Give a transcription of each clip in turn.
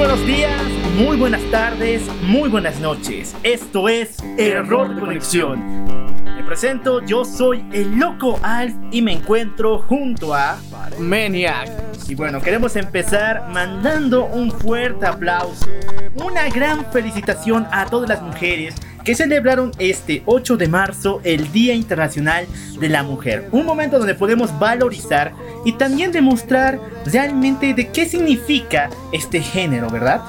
Buenos días, muy buenas tardes, muy buenas noches. Esto es Error de Conexión. Me presento, yo soy el Loco Alf y me encuentro junto a Maniac. Y bueno, queremos empezar mandando un fuerte aplauso, una gran felicitación a todas las mujeres que celebraron este 8 de marzo el Día Internacional de la Mujer. Un momento donde podemos valorizar y también demostrar realmente de qué significa este género, ¿verdad?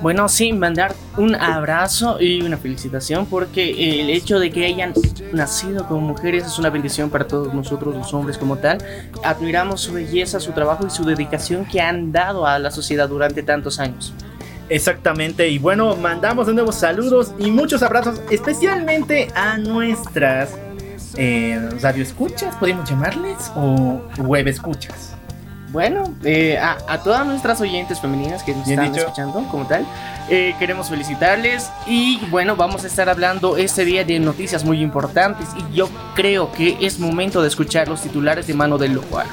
Bueno, sí, mandar un abrazo y una felicitación porque el hecho de que hayan nacido como mujeres es una bendición para todos nosotros los hombres como tal. Admiramos su belleza, su trabajo y su dedicación que han dado a la sociedad durante tantos años. Exactamente, y bueno, mandamos de nuevo saludos y muchos abrazos, especialmente a nuestras eh, radioescuchas, podemos llamarles, o web escuchas. Bueno, eh, a, a, todas nuestras oyentes femeninas que nos Bien están dicho. escuchando como tal, eh, queremos felicitarles y bueno, vamos a estar hablando este día de noticias muy importantes y yo creo que es momento de escuchar los titulares de mano del local.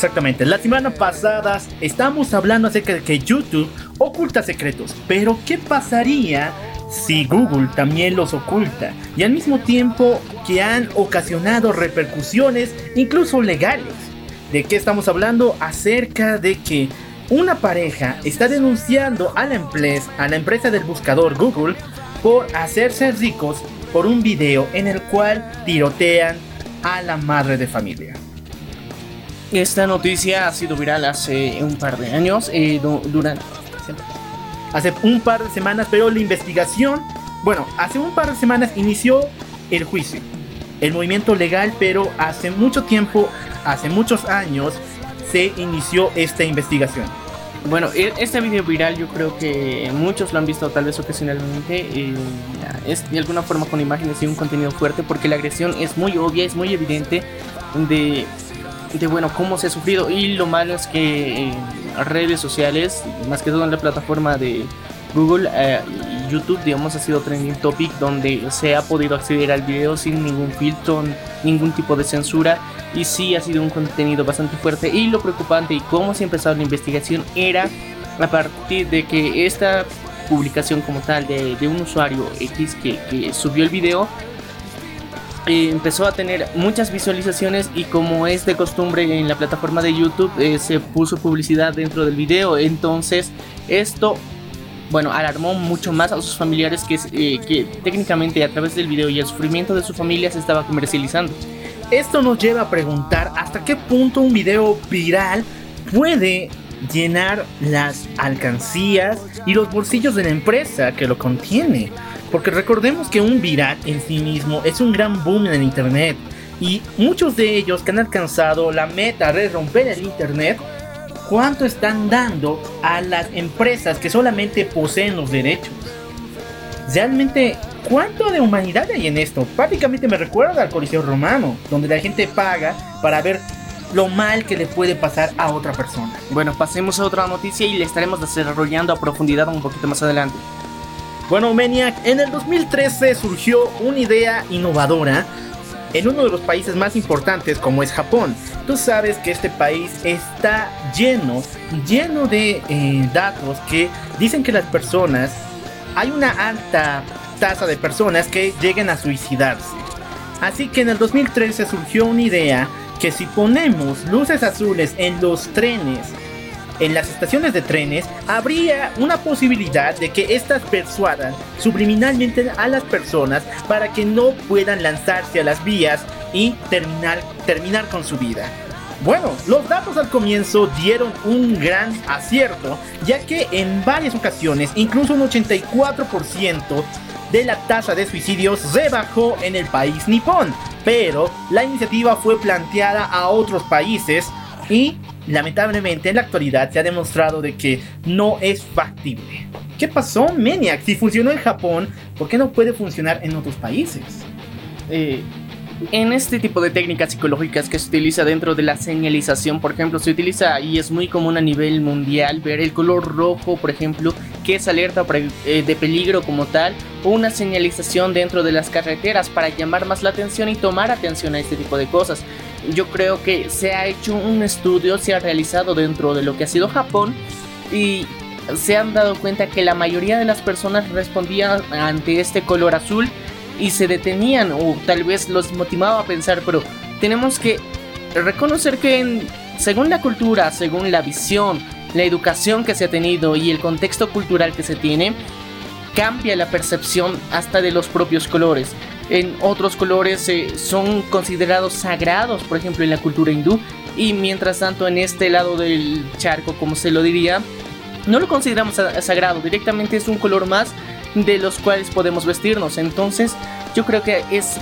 Exactamente, la semana pasada estamos hablando acerca de que YouTube oculta secretos, pero ¿qué pasaría si Google también los oculta? Y al mismo tiempo que han ocasionado repercusiones incluso legales. ¿De qué estamos hablando? Acerca de que una pareja está denunciando a la empresa, a la empresa del buscador Google por hacerse ricos por un video en el cual tirotean a la madre de familia. Esta noticia ha sido viral hace un par de años, eh, du- durante... hace un par de semanas, pero la investigación, bueno, hace un par de semanas inició el juicio, el movimiento legal, pero hace mucho tiempo, hace muchos años, se inició esta investigación. Bueno, e- este video viral yo creo que muchos lo han visto tal vez ocasionalmente. eh, es de alguna forma con imágenes y un contenido fuerte porque la agresión es muy obvia, es muy evidente de, de bueno, cómo se ha sufrido. Y lo malo es que en redes sociales, más que todo en la plataforma de Google eh, y YouTube, digamos, ha sido trending topic donde se ha podido acceder al video sin ningún filtro, ningún tipo de censura y sí ha sido un contenido bastante fuerte y lo preocupante y cómo se ha empezado la investigación era a partir de que esta publicación como tal de, de un usuario X que subió el video empezó a tener muchas visualizaciones y como es de costumbre en la plataforma de YouTube eh, se puso publicidad dentro del video entonces esto bueno, alarmó mucho más a sus familiares que, eh, que técnicamente a través del video y el sufrimiento de su familia se estaba comercializando. Esto nos lleva a preguntar hasta qué punto un video viral puede llenar las alcancías y los bolsillos de la empresa que lo contiene. Porque recordemos que un viral en sí mismo es un gran boom en el internet. Y muchos de ellos que han alcanzado la meta de romper el internet, ¿cuánto están dando a las empresas que solamente poseen los derechos? Realmente, ¿cuánto de humanidad hay en esto? Prácticamente me recuerda al Coliseo Romano, donde la gente paga para ver lo mal que le puede pasar a otra persona. Bueno, pasemos a otra noticia y le estaremos desarrollando a profundidad un poquito más adelante. Bueno, Maniac, en el 2013 surgió una idea innovadora en uno de los países más importantes como es Japón. Tú sabes que este país está lleno, lleno de eh, datos que dicen que las personas, hay una alta tasa de personas que lleguen a suicidarse. Así que en el 2013 surgió una idea que si ponemos luces azules en los trenes, en las estaciones de trenes, habría una posibilidad de que estas persuadan subliminalmente a las personas para que no puedan lanzarse a las vías y terminar, terminar con su vida. Bueno, los datos al comienzo dieron un gran acierto, ya que en varias ocasiones, incluso un 84% de la tasa de suicidios se bajó en el país nipón, pero la iniciativa fue planteada a otros países y lamentablemente en la actualidad se ha demostrado de que no es factible. ¿Qué pasó, Maniac? Si funcionó en Japón, ¿por qué no puede funcionar en otros países? Eh, en este tipo de técnicas psicológicas que se utiliza dentro de la señalización, por ejemplo, se utiliza y es muy común a nivel mundial ver el color rojo, por ejemplo, que es alerta eh, de peligro como tal, o una señalización dentro de las carreteras para llamar más la atención y tomar atención a este tipo de cosas. Yo creo que se ha hecho un estudio, se ha realizado dentro de lo que ha sido Japón y se han dado cuenta que la mayoría de las personas respondían ante este color azul y se detenían o tal vez los motivaba a pensar, pero tenemos que reconocer que según la cultura, según la visión, la educación que se ha tenido y el contexto cultural que se tiene, cambia la percepción hasta de los propios colores. En otros colores eh, son considerados sagrados, por ejemplo en la cultura hindú, y mientras tanto en este lado del charco, como se lo diría, no lo consideramos sagrado, directamente es un color más de los cuales podemos vestirnos. Entonces, yo creo que es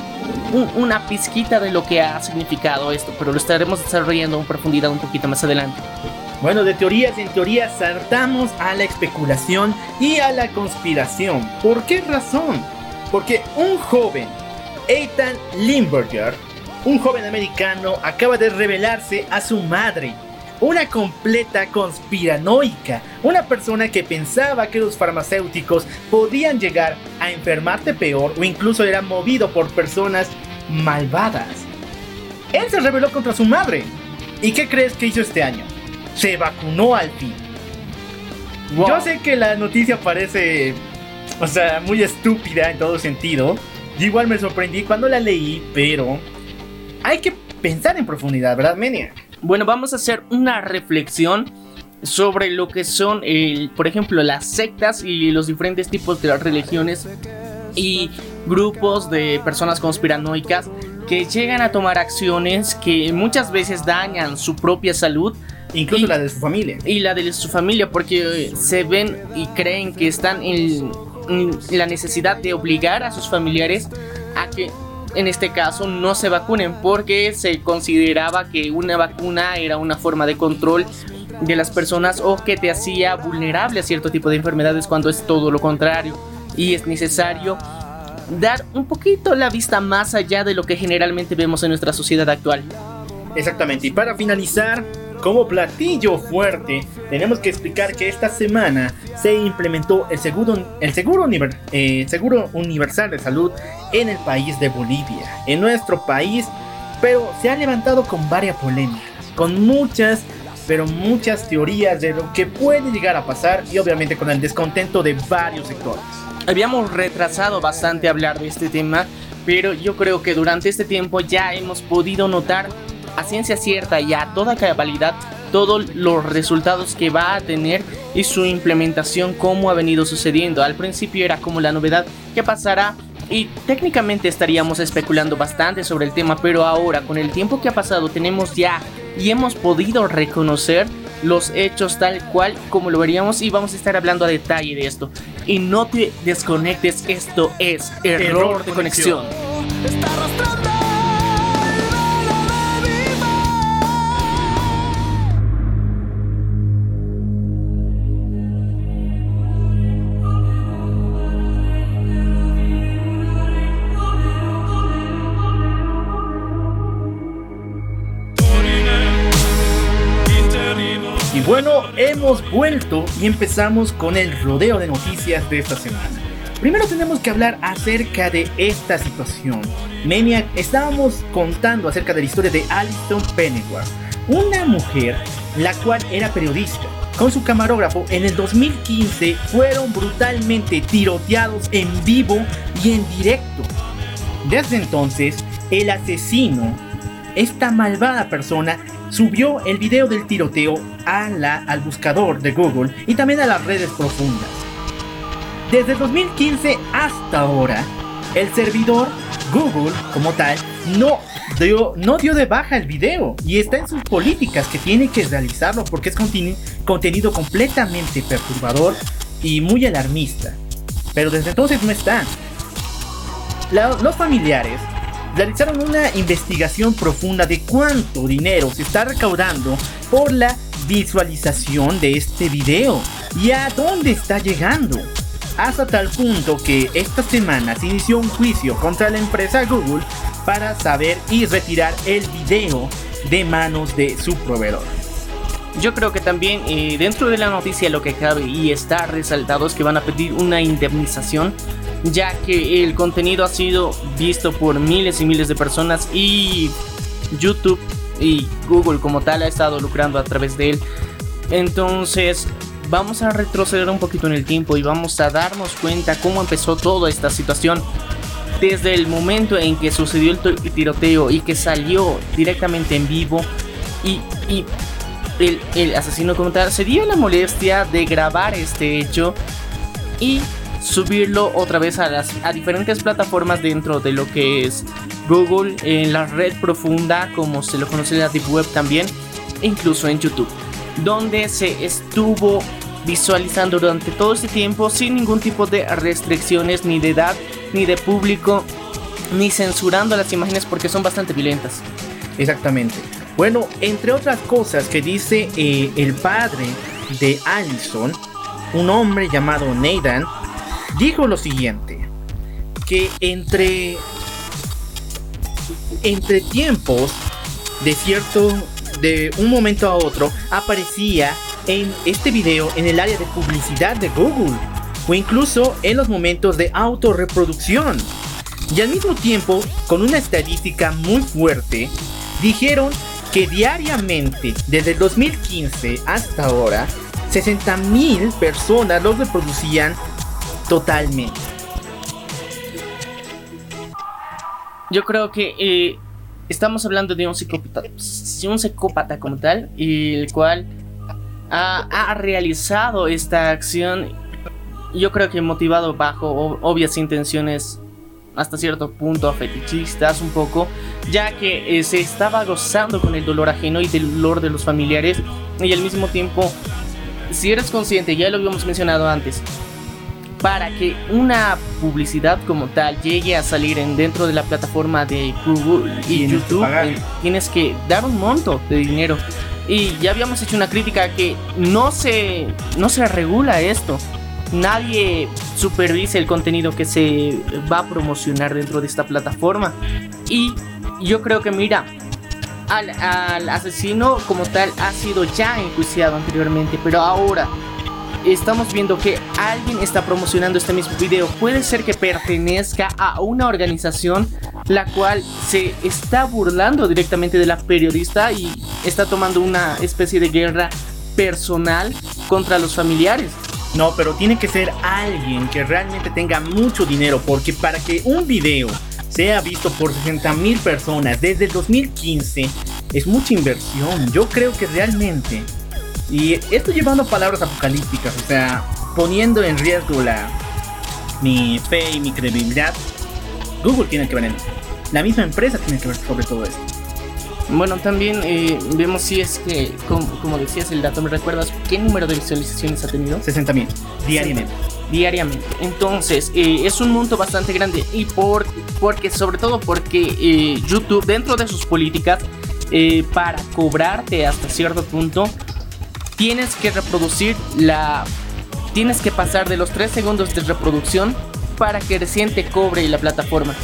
una pizquita de lo que ha significado esto, pero lo estaremos desarrollando en profundidad un poquito más adelante. Bueno, de teorías en teorías saltamos a la especulación y a la conspiración. ¿Por qué razón? Porque un joven, Ethan Limburger, un joven americano, acaba de revelarse a su madre una completa conspiranoica, una persona que pensaba que los farmacéuticos podían llegar a enfermarte peor o incluso era movido por personas malvadas. Él se rebeló contra su madre. ¿Y qué crees que hizo este año? Se vacunó al fin. Yo sé que la noticia parece, o sea, muy estúpida en todo sentido. igual me sorprendí cuando la leí, pero hay que pensar en profundidad, ¿verdad, Menia? Bueno, vamos a hacer una reflexión sobre lo que son, por ejemplo, las sectas y los diferentes tipos de religiones y grupos de personas conspiranoicas que llegan a tomar acciones que muchas veces dañan su propia salud. Incluso la de su familia. Y la de su familia, porque se ven y creen que están en la necesidad de obligar a sus familiares a que en este caso no se vacunen porque se consideraba que una vacuna era una forma de control de las personas o que te hacía vulnerable a cierto tipo de enfermedades cuando es todo lo contrario y es necesario dar un poquito la vista más allá de lo que generalmente vemos en nuestra sociedad actual. Exactamente, y para finalizar, como platillo fuerte, tenemos que explicar que esta semana se implementó el seguro, el seguro, eh, seguro universal de salud en el país de Bolivia, en nuestro país, pero se ha levantado con varias polémicas, con muchas, pero muchas teorías de lo que puede llegar a pasar y obviamente con el descontento de varios sectores. Habíamos retrasado bastante hablar de este tema, pero yo creo que durante este tiempo ya hemos podido notar a ciencia cierta y a toda cabalidad todos los resultados que va a tener y su implementación como ha venido sucediendo. Al principio era como la novedad que pasará y técnicamente estaríamos especulando bastante sobre el tema, pero ahora con el tiempo que ha pasado tenemos ya y hemos podido reconocer los hechos tal cual como lo veríamos y vamos a estar hablando a detalle de esto. Y no te desconectes, esto es error, de conexión. Bueno, hemos vuelto y empezamos con el rodeo de noticias de esta semana. Primero tenemos que hablar acerca de esta situación. Maniac, estábamos contando acerca de la historia de Alison Pennyworth, una mujer la cual era periodista. Con su camarógrafo en el 2015 fueron brutalmente tiroteados en vivo y en directo. Desde entonces, el asesino, esta malvada persona, subió el video del tiroteo a la, al buscador de Google y también a las redes profundas. Desde 2015 hasta ahora, el servidor Google, como tal, no dio, no dio de baja el video y está en sus políticas que tiene que realizarlo porque es contenido completamente perturbador y muy alarmista. Pero desde entonces no está. los familiares realizaron una investigación profunda de cuánto dinero se está recaudando por la visualización de este video y a dónde está llegando. Hasta tal punto que esta semana se inició un juicio contra la empresa Google para saber y retirar el video de manos de su proveedor. Yo creo que también eh, dentro de la noticia lo que cabe y está resaltado es que van a pedir una indemnización ya que el contenido ha sido visto por miles y miles de personas y YouTube y Google como tal ha estado lucrando a través de él. Entonces vamos a retroceder un poquito en el tiempo y vamos a darnos cuenta cómo empezó toda esta situación. Desde el momento en que sucedió el tiroteo y que salió directamente en vivo y, el, el asesino como tal se dio la molestia de grabar este hecho y subirlo otra vez a las a diferentes plataformas dentro de lo que es Google, en la red profunda, como se lo conoce la Deep Web también, e incluso en YouTube, donde se estuvo visualizando durante todo este tiempo sin ningún tipo de restricciones ni de edad, ni de público, ni censurando las imágenes porque son bastante violentas. Exactamente. Bueno, entre otras cosas que dice eh, el padre de Allison, un hombre llamado Nathan, dijo lo siguiente, que entre, entre tiempos de cierto, de un momento a otro, aparecía en este video en el área de publicidad de Google o incluso en los momentos de autorreproducción. Y al mismo tiempo, con una estadística muy fuerte, dijeron que diariamente, desde el 2015 hasta ahora, 60.000 personas los reproducían totalmente. Yo creo que eh, estamos hablando de un psicópata, un psicópata como tal, y el cual ha, realizado esta acción, yo creo que motivado bajo obvias intenciones hasta cierto punto fetichistas un poco, ya que eh, se estaba gozando con el dolor ajeno y del dolor de los familiares y al mismo tiempo, si eres consciente, ya lo habíamos mencionado antes, para que una publicidad como tal llegue a salir en dentro de la plataforma de Google y YouTube, eh, tienes que dar un monto de dinero. Y ya habíamos hecho una crítica que no se, no se regula esto. Nadie supervisa el contenido que se va a promocionar dentro de esta plataforma. Y yo creo que, mira, al, al asesino como tal ha sido ya enjuiciado anteriormente, pero ahora estamos viendo que alguien está promocionando este mismo video. Puede ser que pertenezca a una organización la cual se está burlando directamente de la periodista y está tomando una especie de guerra personal contra los familiares. No, pero tiene que ser alguien que realmente tenga mucho dinero porque para que un video sea visto por 60 mil personas desde el 2015 es mucha inversión. Yo creo que realmente y esto llevando palabras apocalípticas, o sea, poniendo en riesgo la, mi fe y mi credibilidad, Google tiene que ver en eso. La misma empresa tiene que ver sobre todo esto. Bueno, también eh, vemos si es que, como, decías el dato, ¿me recuerdas qué número de visualizaciones ha tenido? 60 mil, diariamente. Diariamente. Entonces, eh, es un monto bastante grande y por, porque, sobre todo porque eh, YouTube, dentro de sus políticas, para cobrarte hasta cierto punto, tienes que reproducir la... Tienes que pasar de los 3 segundos de reproducción para que recién te cobre la plataforma.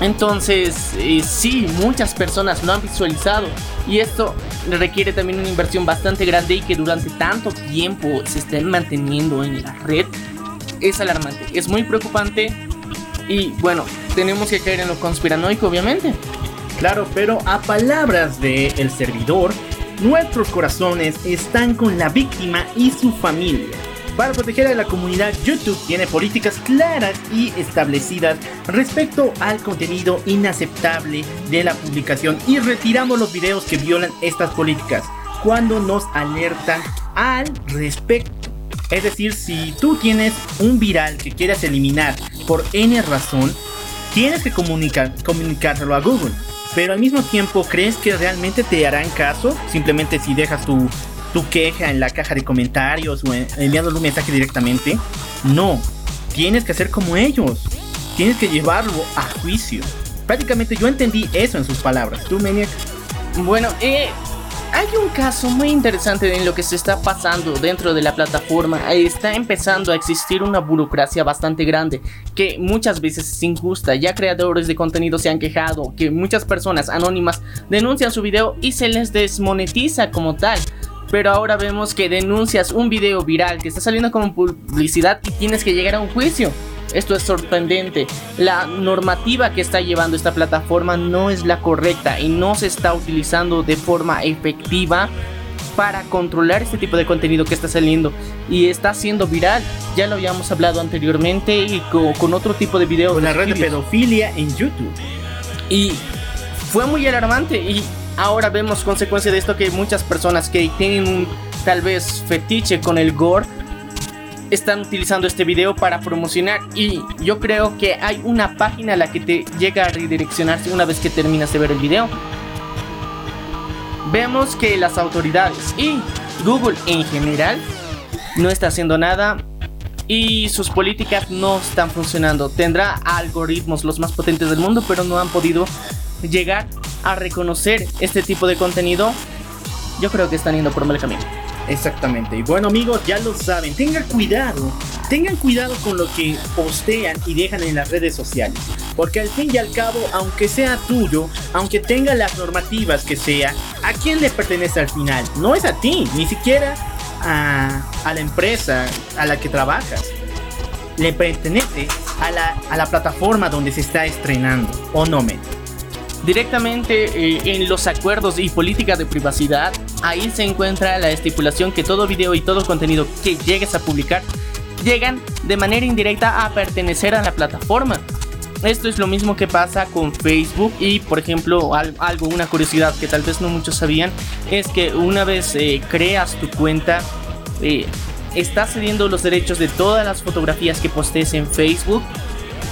Entonces, eh, sí, muchas personas lo han visualizado y esto requiere también una inversión bastante grande y que durante tanto tiempo se estén manteniendo en la red es alarmante, es muy preocupante y bueno, tenemos que caer en lo conspiranoico obviamente. Claro, pero a palabras del el servidor, nuestros corazones están con la víctima y su familia. Para proteger a la comunidad, YouTube tiene políticas claras y establecidas respecto al contenido inaceptable de la publicación y retiramos los videos que violan estas políticas cuando nos alertan al respecto. Es decir, si tú tienes un viral que quieras eliminar por N razón, tienes que comunicar, comunicárselo a Google. Pero al mismo tiempo, ¿crees que realmente te harán caso? Simplemente si dejas tu, tu queja en la caja de comentarios o enviando un mensaje directamente. No, tienes que hacer como ellos. Tienes que llevarlo a juicio. Prácticamente yo entendí eso en sus palabras. ¿Tú, Maniac? Bueno, eh, hay un caso muy interesante en lo que se está pasando dentro de la plataforma. Está empezando a existir una burocracia bastante grande que muchas veces es injusta. Ya creadores de contenido se han quejado que muchas personas anónimas denuncian su video y se les desmonetiza como tal. Pero ahora vemos que denuncias un video viral que está saliendo como publicidad y tienes que llegar a un juicio. Esto es sorprendente. La normativa que está llevando esta plataforma no es la correcta y no se está utilizando de forma efectiva para controlar este tipo de contenido que está saliendo y está siendo viral. Ya lo habíamos hablado anteriormente y con, otro tipo de videos. Con la red de pedofilia en YouTube. Y fue muy alarmante y ahora vemos consecuencia de esto que muchas personas que tienen un tal vez fetiche con el gore están utilizando este video para promocionar y yo creo que hay una página a la que te llega a redireccionarse una vez que terminas de ver el video. Vemos que las autoridades y Google en general no está haciendo nada y sus políticas no están funcionando. Tendrá algoritmos los más potentes del mundo, pero no han podido llegar a reconocer este tipo de contenido. Yo creo que están yendo por mal camino. Exactamente. Y bueno amigos, ya lo saben, tengan cuidado, tengan cuidado con lo que postean y dejan en las redes sociales. Porque al fin y al cabo, aunque sea tuyo, aunque tenga las normativas que sea, ¿a quién le pertenece al final? No es a ti, ni siquiera a, la empresa a la que trabajas. Le pertenece a la, a la plataforma donde se está estrenando, ¿o no, me Directamente eh, en los acuerdos y políticas de privacidad, ahí se encuentra la estipulación que todo video y todo contenido que llegues a publicar llegan de manera indirecta a pertenecer a la plataforma. Esto es lo mismo que pasa con Facebook y por ejemplo algo, una curiosidad que tal vez no muchos sabían es que una vez eh, creas tu cuenta eh, estás cediendo los derechos de todas las fotografías que postees en Facebook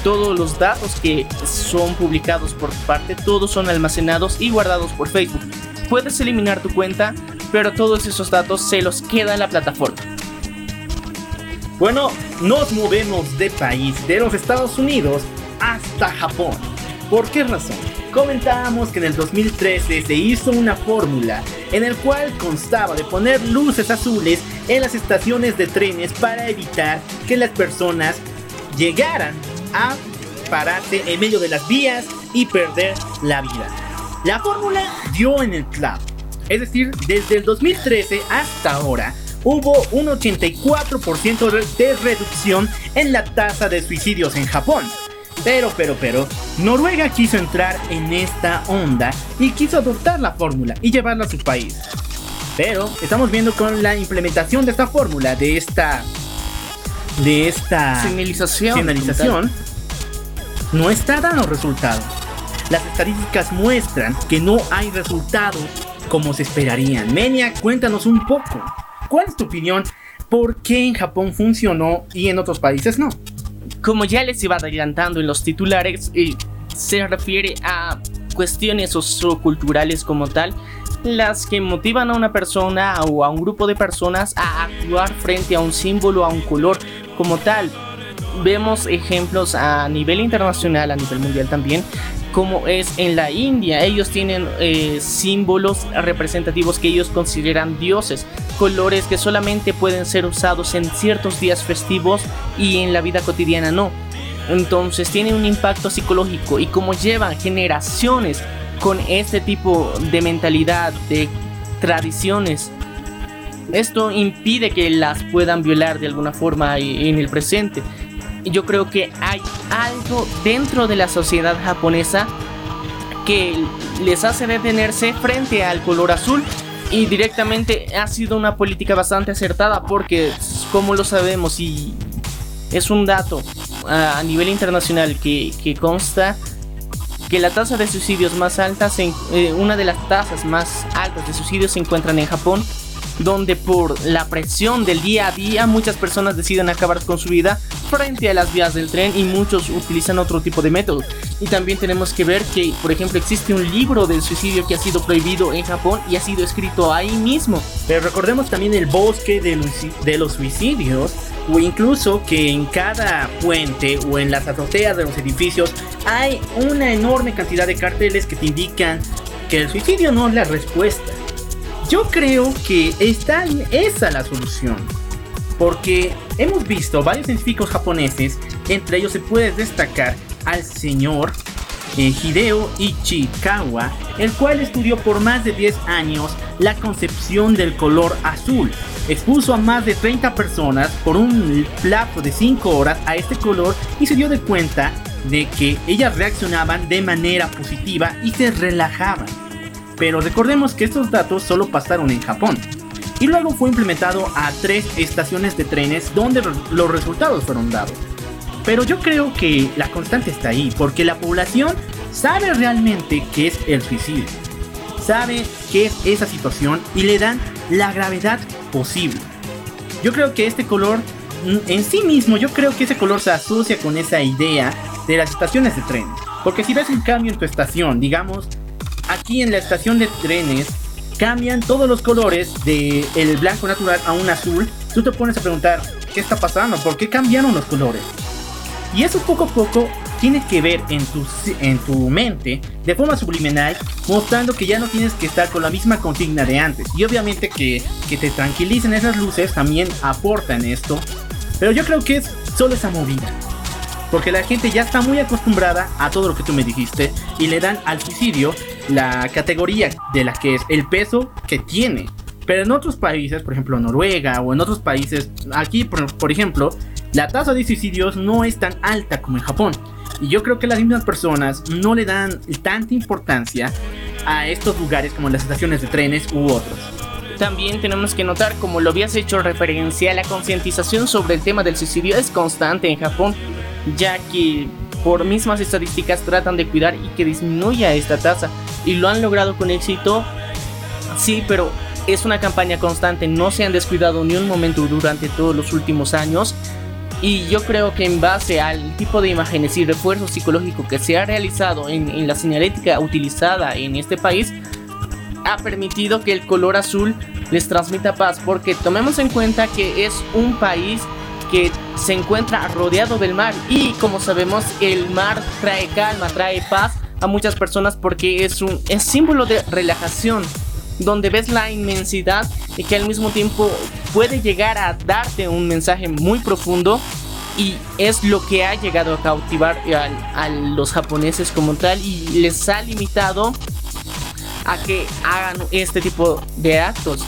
todos los datos que son publicados por tu parte, todos son almacenados y guardados por Facebook. Puedes eliminar tu cuenta, pero todos esos datos se los queda en la plataforma. Bueno, nos movemos de país, de los Estados Unidos hasta Japón. ¿Por qué razón? Comentábamos que en el 2013 se hizo una fórmula en el cual constaba de poner luces azules en las estaciones de trenes para evitar que las personas llegaran a pararse en medio de las vías y perder la vida. La fórmula dio en el clavo. Es decir, desde el 2013 hasta ahora hubo un 84% de reducción en la tasa de suicidios en Japón. Pero, pero, pero, Noruega quiso entrar en esta onda y quiso adoptar la fórmula y llevarla a su país. Pero estamos viendo con la implementación de esta fórmula, de esta de esta señalización, no está dando resultados. Las estadísticas muestran que no hay resultados como se esperarían. Menia, cuéntanos un poco. ¿Cuál es tu opinión? ¿Por qué en Japón funcionó y en otros países no? Como ya les iba adelantando en los titulares, eh, se refiere a cuestiones socioculturales como tal, las que motivan a una persona o a un grupo de personas a actuar frente a un símbolo, a un color como tal. Vemos ejemplos a nivel internacional, a nivel mundial también, como es en la India. Ellos tienen eh, símbolos representativos que ellos consideran dioses, colores que solamente pueden ser usados en ciertos días festivos y en la vida cotidiana no. Entonces tiene un impacto psicológico y como llevan generaciones con este tipo de mentalidad, de tradiciones, esto impide que las puedan violar de alguna forma en el presente. Yo creo que hay algo dentro de la sociedad japonesa que les hace detenerse frente al color azul y directamente ha sido una política bastante acertada porque como lo sabemos y es un dato a nivel internacional que, consta que la tasa de suicidios más alta, eh, una de las tasas más altas de suicidios se encuentran en Japón donde por la presión del día a día muchas personas deciden acabar con su vida frente a las vías del tren y muchos utilizan otro tipo de métodos. Y también tenemos que ver que, por ejemplo, existe un libro del suicidio que ha sido prohibido en Japón y ha sido escrito ahí mismo. Pero recordemos también el bosque de los, de los suicidios o incluso que en cada puente o en las azoteas de los edificios hay una enorme cantidad de carteles que te indican que el suicidio no es la respuesta. Yo creo que está esa la solución. Porque hemos visto varios científicos japoneses, entre ellos se puede destacar al señor eh, Hideo Ichikawa, el cual estudió por más de 10 años la concepción del color azul. Expuso a más de 30 personas por un plazo de 5 horas a este color y se dio de cuenta de que ellas reaccionaban de manera positiva y se relajaban. Pero recordemos que estos datos solo pasaron en Japón. Y luego fue implementado a tres estaciones de trenes donde los resultados fueron dados. Pero yo creo que la constante está ahí, porque la población sabe realmente qué es el suicidio. Sabe qué es esa situación y le dan la gravedad posible. Yo creo que este color mm, en sí mismo, yo creo que ese color se asocia con esa idea de las estaciones de tren. Porque si ves un cambio en tu estación, digamos, aquí en la estación de trenes cambian todos los colores de el blanco natural a un azul, tú te pones a preguntar, ¿qué está pasando? ¿Por qué cambiaron los colores? Y eso poco a poco tiene que ver en tu, en tu mente de forma subliminal, mostrando que ya no tienes que estar con la misma consigna de antes. Y obviamente que, que te tranquilicen esas luces también aportan esto. Pero yo creo que es solo esa movida. Porque la gente ya está muy acostumbrada a todo lo que tú me dijiste y le dan al suicidio la categoría de la que es el peso que tiene. Pero en otros países, por ejemplo Noruega o en otros países, aquí por, ejemplo, la tasa de suicidios no es tan alta como en Japón. Y yo creo que las mismas personas no le dan tanta importancia a estos lugares como las estaciones de trenes u otros. También tenemos que notar, como lo habías hecho referencia, la concientización sobre el tema del suicidio es constante en Japón, ya que por mismas estadísticas tratan de cuidar y que disminuya esta tasa. Y lo han logrado con éxito. Sí, pero es una campaña constante. No se han descuidado ni un momento durante todos los últimos años. Y yo creo que en base al tipo de imágenes y refuerzo psicológico que se ha realizado en, en la señalética utilizada en este país, ha permitido que el color azul les transmita paz. Porque tomemos en cuenta que es un país que se encuentra rodeado del mar. Y como sabemos el mar trae calma, trae paz a muchas personas porque es un es símbolo de relajación donde ves la inmensidad y que al mismo tiempo puede llegar a darte un mensaje muy profundo. Y es lo que ha llegado a cautivar a, a los japoneses como tal. Y les ha limitado a que hagan este tipo de actos.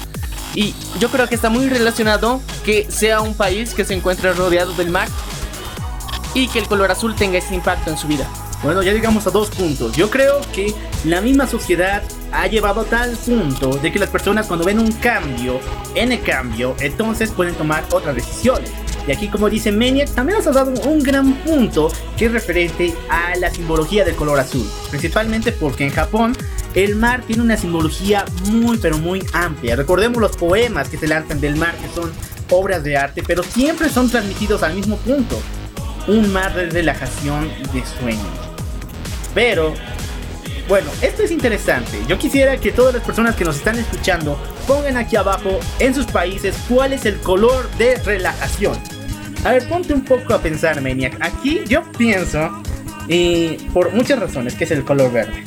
Y yo creo que está muy relacionado que sea un país que se encuentre rodeado del mar y que el color azul tenga ese impacto en su vida. Bueno, ya llegamos a dos puntos. Yo creo que la misma sociedad ha llevado a tal punto de que las personas cuando ven un cambio, en el cambio, entonces pueden tomar otras decisiones. Y aquí, como dice Maniac, también nos ha dado un gran punto que es referente a la simbología del color azul. Principalmente porque en Japón el mar tiene una simbología muy, pero muy amplia. Recordemos los poemas que se lanzan del mar, que son obras de arte, pero siempre son transmitidos al mismo punto. Un mar de relajación de sueños. Pero bueno, esto es interesante. Yo quisiera que todas las personas que nos están escuchando pongan aquí abajo en sus países cuál es el color de relajación. A ver, ponte un poco a pensar, Maniac. Aquí yo pienso, y por muchas razones, que es el color verde.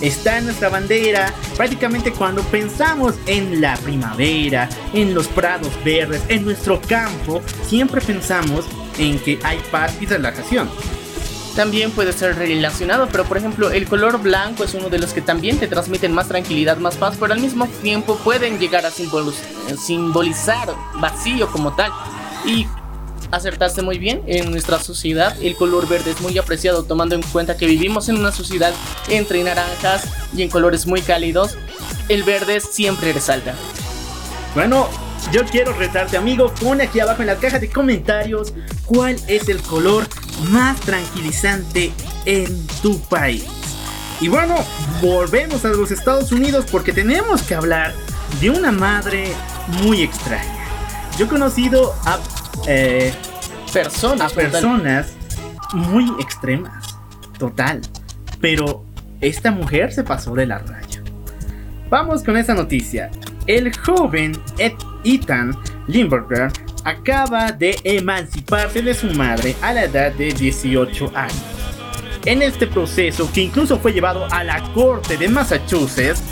Está en nuestra bandera, prácticamente cuando pensamos en la primavera, en los prados verdes, en nuestro campo, siempre pensamos en que hay paz y relajación. También puede ser relacionado, pero por ejemplo el color blanco es uno de los que también te transmiten más tranquilidad, más paz, pero al mismo tiempo pueden llegar a simbolizar vacío como tal. Y acertaste muy bien. En nuestra sociedad el color verde es muy apreciado tomando en cuenta que vivimos en una sociedad entre naranjas y en colores muy cálidos. El verde siempre resalta. Bueno, yo quiero retarte amigo, pone aquí abajo en la caja de comentarios cuál es el color más tranquilizante en tu país. Y bueno, volvemos a los Estados Unidos porque tenemos que hablar de una madre muy extraña. Yo he conocido a, eh, personas, a personas muy extremas, total. Pero esta mujer se pasó de la raya. Vamos con esa noticia. El joven Ethan Limburger acaba de emanciparse de su madre a la edad de 18 años. En este proceso, que incluso fue llevado a la corte de Massachusetts,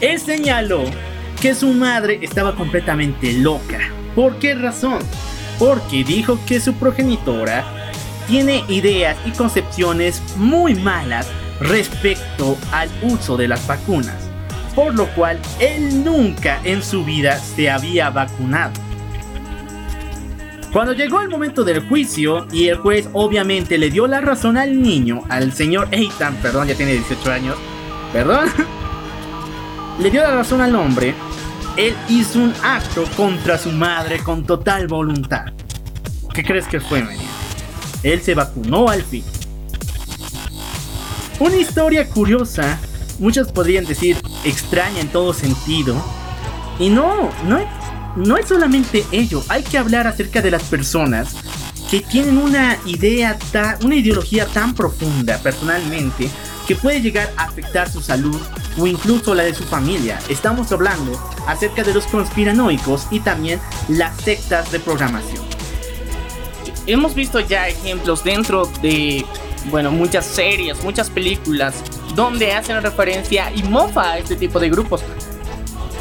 él señaló que su madre estaba completamente loca. ¿Por qué razón? Porque dijo que su progenitora tiene ideas y concepciones muy malas respecto al uso de las vacunas, por lo cual él nunca en su vida se había vacunado. Cuando llegó el momento del juicio y el juez obviamente le dio la razón al niño, al señor Ethan, perdón, ya tiene 18 años, perdón, le dio la razón al hombre, él hizo un acto contra su madre con total voluntad. ¿Qué crees que fue, Menia? Él se vacunó al fin. Una historia curiosa, muchos podrían decir extraña en todo sentido. Y no, no no es solamente ello, hay que hablar acerca de las personas que tienen una idea, una ideología tan profunda personalmente que puede llegar a afectar su salud o incluso la de su familia. Estamos hablando acerca de los conspiranoicos y también las sectas de programación. Hemos visto ya ejemplos dentro de, bueno, muchas series, muchas películas, donde hacen referencia y mofa a este tipo de grupos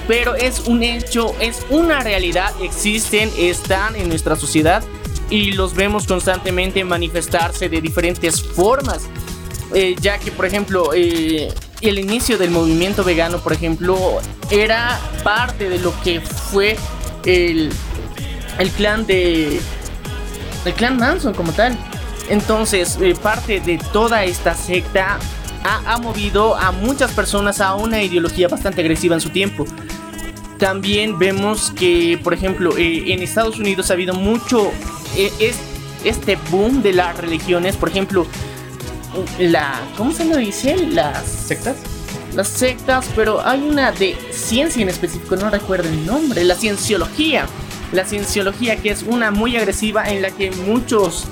pero es un hecho, es una realidad, existen, están en nuestra sociedad y los vemos constantemente manifestarse de diferentes formas. Eh, ya que, por ejemplo, eh, el inicio del movimiento vegano, por ejemplo, era parte de lo que fue el, el clan de. el clan Manson como tal. Entonces, eh, parte de toda esta secta ha, movido a muchas personas a una ideología bastante agresiva en su tiempo. También vemos que, por ejemplo, en Estados Unidos ha habido mucho es, este boom de las religiones. Por ejemplo, la. ¿Cómo se lo dice? Las sectas. Las sectas, pero hay una de ciencia en específico, no recuerdo el nombre, la cienciología. La cienciología que es una muy agresiva en la que muchos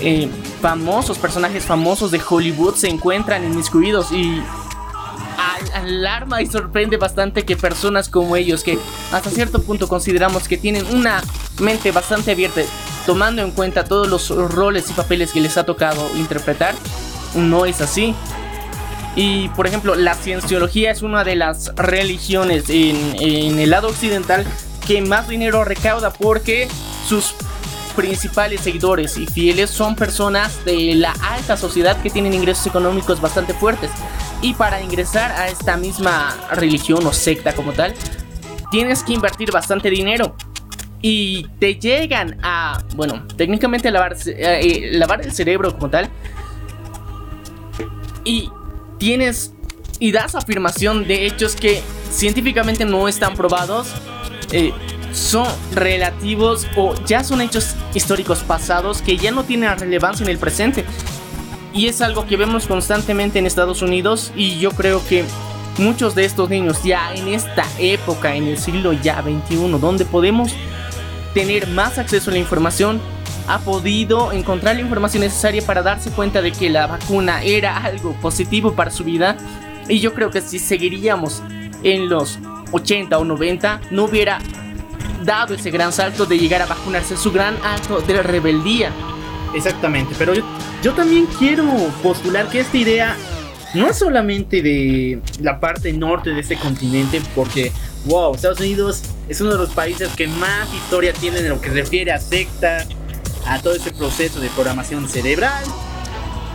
eh, famosos, personajes famosos de Hollywood se encuentran inmiscuidos y alarma y sorprende bastante que personas como ellos, que hasta cierto punto consideramos que tienen una mente bastante abierta, tomando en cuenta todos los roles y papeles que les ha tocado interpretar, no es así. Y por ejemplo, la cienciología es una de las religiones en, en el lado occidental que más dinero recauda porque sus principales seguidores y fieles son personas de la alta sociedad que tienen ingresos económicos bastante fuertes. Y para ingresar a esta misma religión o secta como tal, tienes que invertir bastante dinero. Y te llegan a, bueno, técnicamente lavar, eh, eh, lavar el cerebro como tal. Y tienes y das afirmación de hechos que científicamente no están probados. Eh, son relativos o ya son hechos históricos pasados que ya no tienen relevancia en el presente. Y es algo que vemos constantemente en Estados Unidos y yo creo que muchos de estos niños ya en esta época, en el siglo ya 21, donde podemos tener más acceso a la información, ha podido encontrar la información necesaria para darse cuenta de que la vacuna era algo positivo para su vida. Y yo creo que si seguiríamos en los 80 o 90, no hubiera dado ese gran salto de llegar a vacunarse, su gran acto de rebeldía. Exactamente, pero yo, también quiero postular que esta idea no solamente de la parte norte de este continente, porque, wow, Estados Unidos es uno de los países que más historia tiene en lo que refiere a secta, a todo ese proceso de programación cerebral.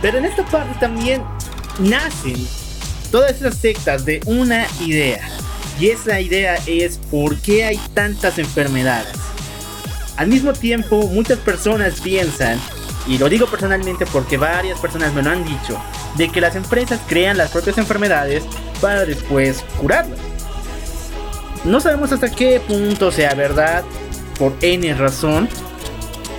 Pero en esta parte también nacen todas esas sectas de una idea. Y esa idea es por qué hay tantas enfermedades. Al mismo tiempo, muchas personas piensan, y lo digo personalmente porque varias personas me lo han dicho, de que las empresas crean las propias enfermedades para después curarlas. No sabemos hasta qué punto sea verdad, por N razón,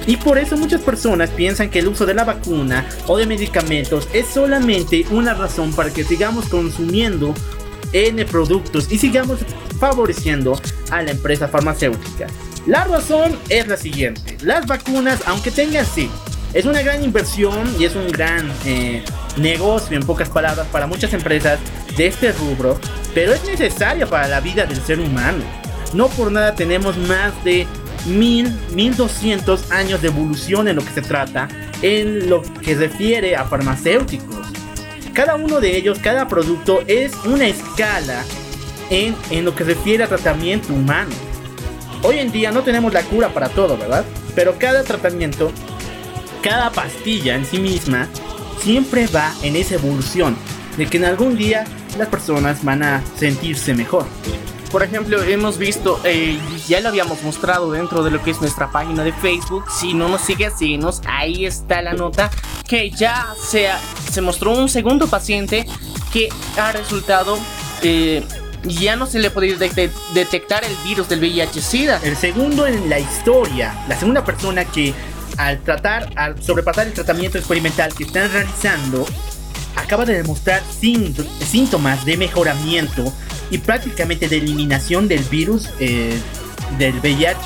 y por eso muchas personas piensan que el uso de la vacuna o de medicamentos es solamente una razón para que sigamos consumiendo N productos y sigamos favoreciendo a la empresa farmacéutica. La razón es la siguiente, las vacunas, aunque tengan sí, es una gran inversión y es un gran eh, negocio, en pocas palabras, para muchas empresas de este rubro, pero es necesaria para la vida del ser humano. No por nada tenemos más de 1000, 1200 años de evolución en lo que se trata, en lo que refiere a farmacéuticos. Cada uno de ellos, cada producto es una escala en, en lo que refiere a tratamiento humano. Hoy en día no tenemos la cura para todo, ¿verdad? Pero cada tratamiento, cada pastilla en sí misma, siempre va en esa evolución de que en algún día las personas van a sentirse mejor. Por ejemplo, hemos visto, eh, ya lo habíamos mostrado dentro de lo que es nuestra página de Facebook. Si no nos sigue, síguenos. Ahí está la nota que ya se, se mostró un segundo paciente que ha resultado. Eh, ya no se le ha podido detectar el virus del VIH-Sida. El segundo en la historia, la segunda persona que al tratar, al sobrepasar el tratamiento experimental que están realizando, acaba de demostrar síntomas de mejoramiento y prácticamente de eliminación del virus eh, del VIH.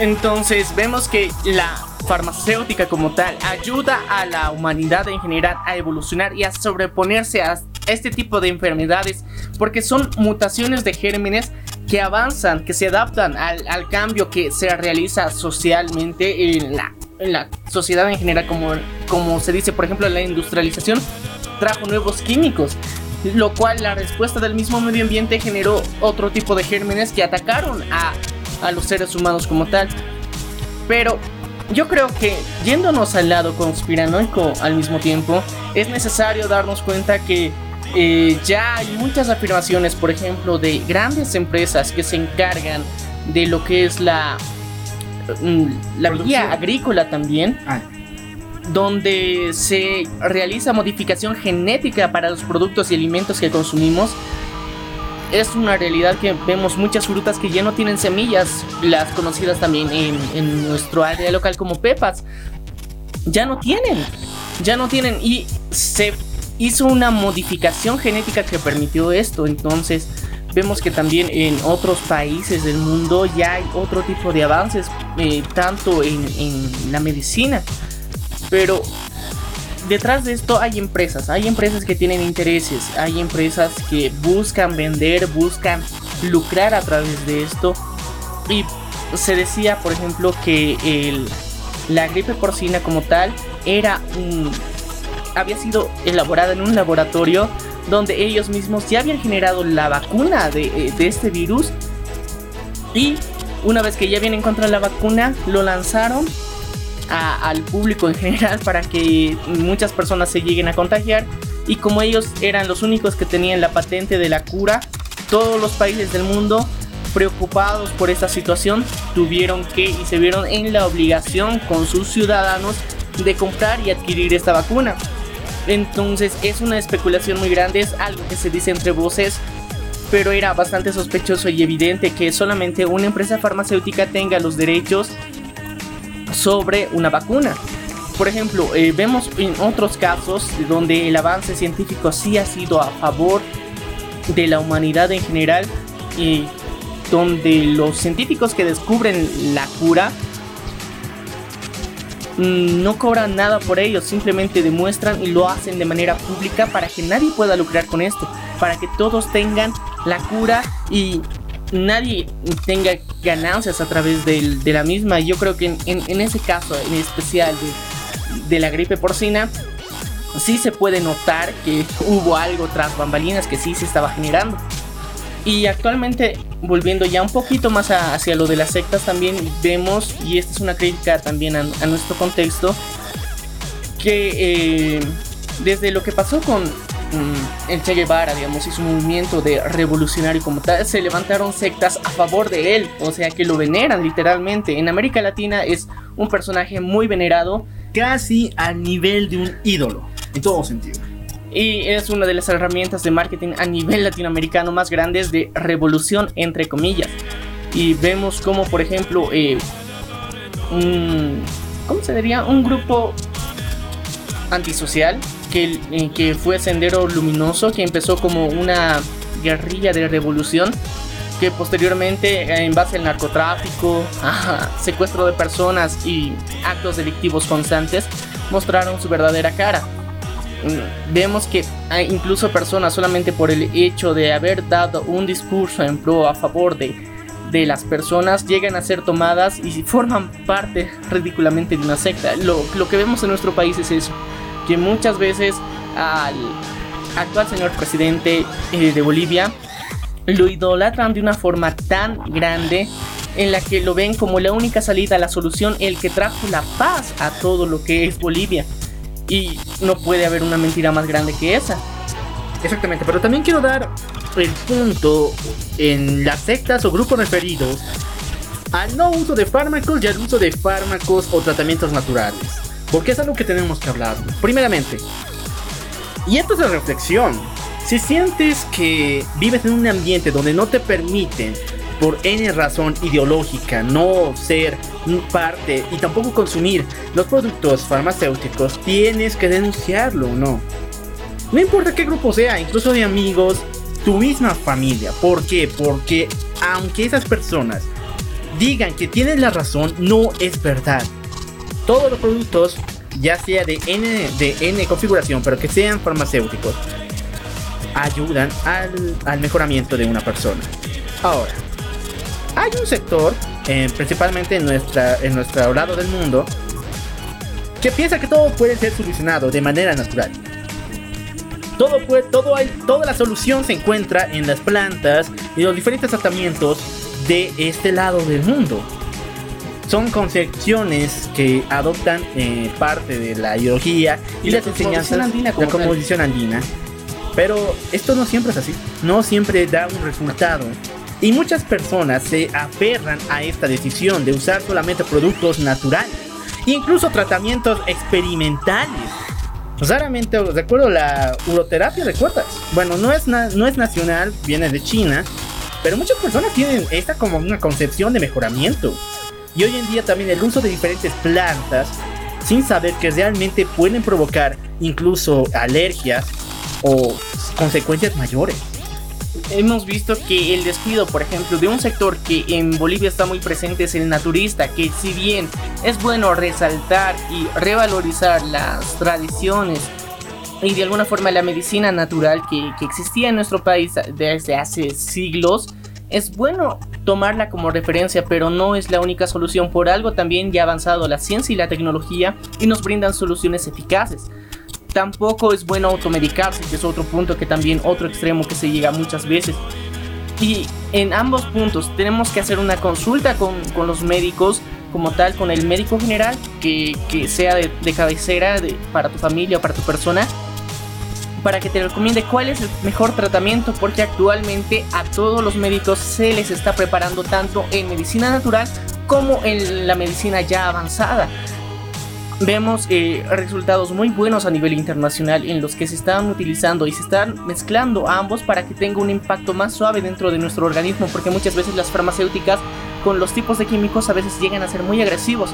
Entonces vemos que la farmacéutica como tal ayuda a la humanidad en general a evolucionar y a sobreponerse a este tipo de enfermedades porque son mutaciones de gérmenes que avanzan, que se adaptan al, al cambio que se realiza socialmente en la, en la sociedad en general, como, como se dice, por ejemplo, la industrialización trajo nuevos químicos, lo cual la respuesta del mismo medio ambiente generó otro tipo de gérmenes que atacaron a, a los seres humanos como tal. Pero yo creo que yéndonos al lado conspiranoico al mismo tiempo, es necesario darnos cuenta que eh, ya hay muchas afirmaciones, por ejemplo, de grandes empresas que se encargan de lo que es la, la vía agrícola también. Ah. Donde se realiza modificación genética para los productos y alimentos que consumimos. Es una realidad que vemos muchas frutas que ya no tienen semillas, las conocidas también en, en nuestro área local como pepas. Ya no tienen, ya no tienen y se hizo una modificación genética que permitió esto. Entonces vemos que también en otros países del mundo ya hay otro tipo de avances, eh, tanto en, en la medicina. Pero detrás de esto hay empresas, hay empresas que tienen intereses, hay empresas que buscan vender, buscan lucrar a través de esto. Y se decía, por ejemplo, que el, la gripe porcina como tal era había sido elaborada en un laboratorio donde ellos mismos ya habían generado la vacuna de, eh, este virus. Y una vez que ya vienen contra la vacuna lo lanzaron al público en general para que muchas personas se lleguen a contagiar. Y como ellos eran los únicos que tenían la patente de la cura todos los países del mundo preocupados por esta situación tuvieron que y se vieron en la obligación con sus ciudadanos de comprar y adquirir esta vacuna entonces es una especulación muy grande, es algo que se dice entre voces, pero era bastante sospechoso y evidente que solamente una empresa farmacéutica tenga los derechos sobre una vacuna. Por ejemplo, eh, vemos en otros casos donde el avance científico sí ha sido a favor de la humanidad en general y donde los científicos que descubren la cura no cobran nada por ello, simplemente demuestran y lo hacen de manera pública para que nadie pueda lucrar con esto, para que todos tengan la cura y nadie tenga ganancias a través de, la misma. Yo creo que en, ese caso en especial de, de la gripe porcina, sí se puede notar que hubo algo tras bambalinas que sí se estaba generando. Y actualmente, volviendo ya un poquito más hacia lo de las sectas, también vemos, y esta es una crítica también a, nuestro contexto, que eh, desde lo que pasó con mm, el Che Guevara, digamos, y su movimiento de revolucionario como tal, se levantaron sectas a favor de él, o sea que lo veneran literalmente. En América Latina es un personaje muy venerado. Casi al nivel de un ídolo, en todo sentido y es una de las herramientas de marketing a nivel latinoamericano más grandes de revolución entre comillas y vemos como por ejemplo eh, un, ¿cómo se diría? un grupo antisocial que, eh, que fue Sendero Luminoso que empezó como una guerrilla de revolución que posteriormente en base al narcotráfico, secuestro de personas y actos delictivos constantes mostraron su verdadera cara. Mm, vemos que incluso personas solamente por el hecho de haber dado un discurso en pro a favor de, de las personas llegan a ser tomadas y forman parte ridículamente de una secta. Lo, lo que vemos en nuestro país es eso, que muchas veces al actual señor presidente eh, de Bolivia lo idolatran de una forma tan grande en la que lo ven como la única salida, la solución, el que trajo la paz a todo lo que es Bolivia. Y no puede haber una mentira más grande que esa. Exactamente, pero también quiero dar el punto en las sectas o grupos referidos al no uso de fármacos y al uso de fármacos o tratamientos naturales. Porque es algo que tenemos que hablar. Primeramente, y esto es la reflexión, si sientes que vives en un ambiente donde no te permiten, por N razón ideológica, no ser parte y tampoco consumir los productos farmacéuticos, tienes que denunciarlo, ¿no? No importa qué grupo sea, incluso de amigos, tu misma familia. ¿Por qué? Porque aunque esas personas digan que tienes la razón, no es verdad. Todos los productos, ya sea de N, de N configuración, pero que sean farmacéuticos, ayudan al, mejoramiento de una persona. Ahora, hay un sector, eh, principalmente en, nuestra, en nuestro lado del mundo, que piensa que todo puede ser solucionado de manera natural. Todo puede, todo hay, toda la solución se encuentra en las plantas y los diferentes tratamientos de este lado del mundo. Son concepciones que adoptan eh, parte de la ideología y, las enseñanzas de la composición andina pero esto no siempre es así, no siempre da un resultado. Y muchas personas se aferran a esta decisión de usar solamente productos naturales, incluso tratamientos experimentales. Raramente recuerdo la uroterapia, ¿recuerdas? Bueno, no es, no es nacional, viene de China, pero muchas personas tienen esta como una concepción de mejoramiento. Y hoy en día también el uso de diferentes plantas, sin saber que realmente pueden provocar incluso alergias o consecuencias mayores. Hemos visto que el descuido, por ejemplo, de un sector que en Bolivia está muy presente es el naturista, que si bien es bueno resaltar y revalorizar las tradiciones y de alguna forma la medicina natural que, existía en nuestro país desde hace siglos, es bueno tomarla como referencia, pero no es la única solución. Por algo también ya ha avanzado la ciencia y la tecnología y nos brindan soluciones eficaces tampoco es bueno automedicarse, que es otro punto que también otro extremo que se llega muchas veces. Y en ambos puntos tenemos que hacer una consulta con, con los médicos como tal, con el médico general, que, que sea de, cabecera de, para tu familia o para tu persona, para que te recomiende cuál es el mejor tratamiento, porque actualmente a todos los médicos se les está preparando tanto en medicina natural como en la medicina ya avanzada vemos eh, resultados muy buenos a nivel internacional en los que se están utilizando y se están mezclando ambos para que tenga un impacto más suave dentro de nuestro organismo porque muchas veces las farmacéuticas con los tipos de químicos a veces llegan a ser muy agresivos.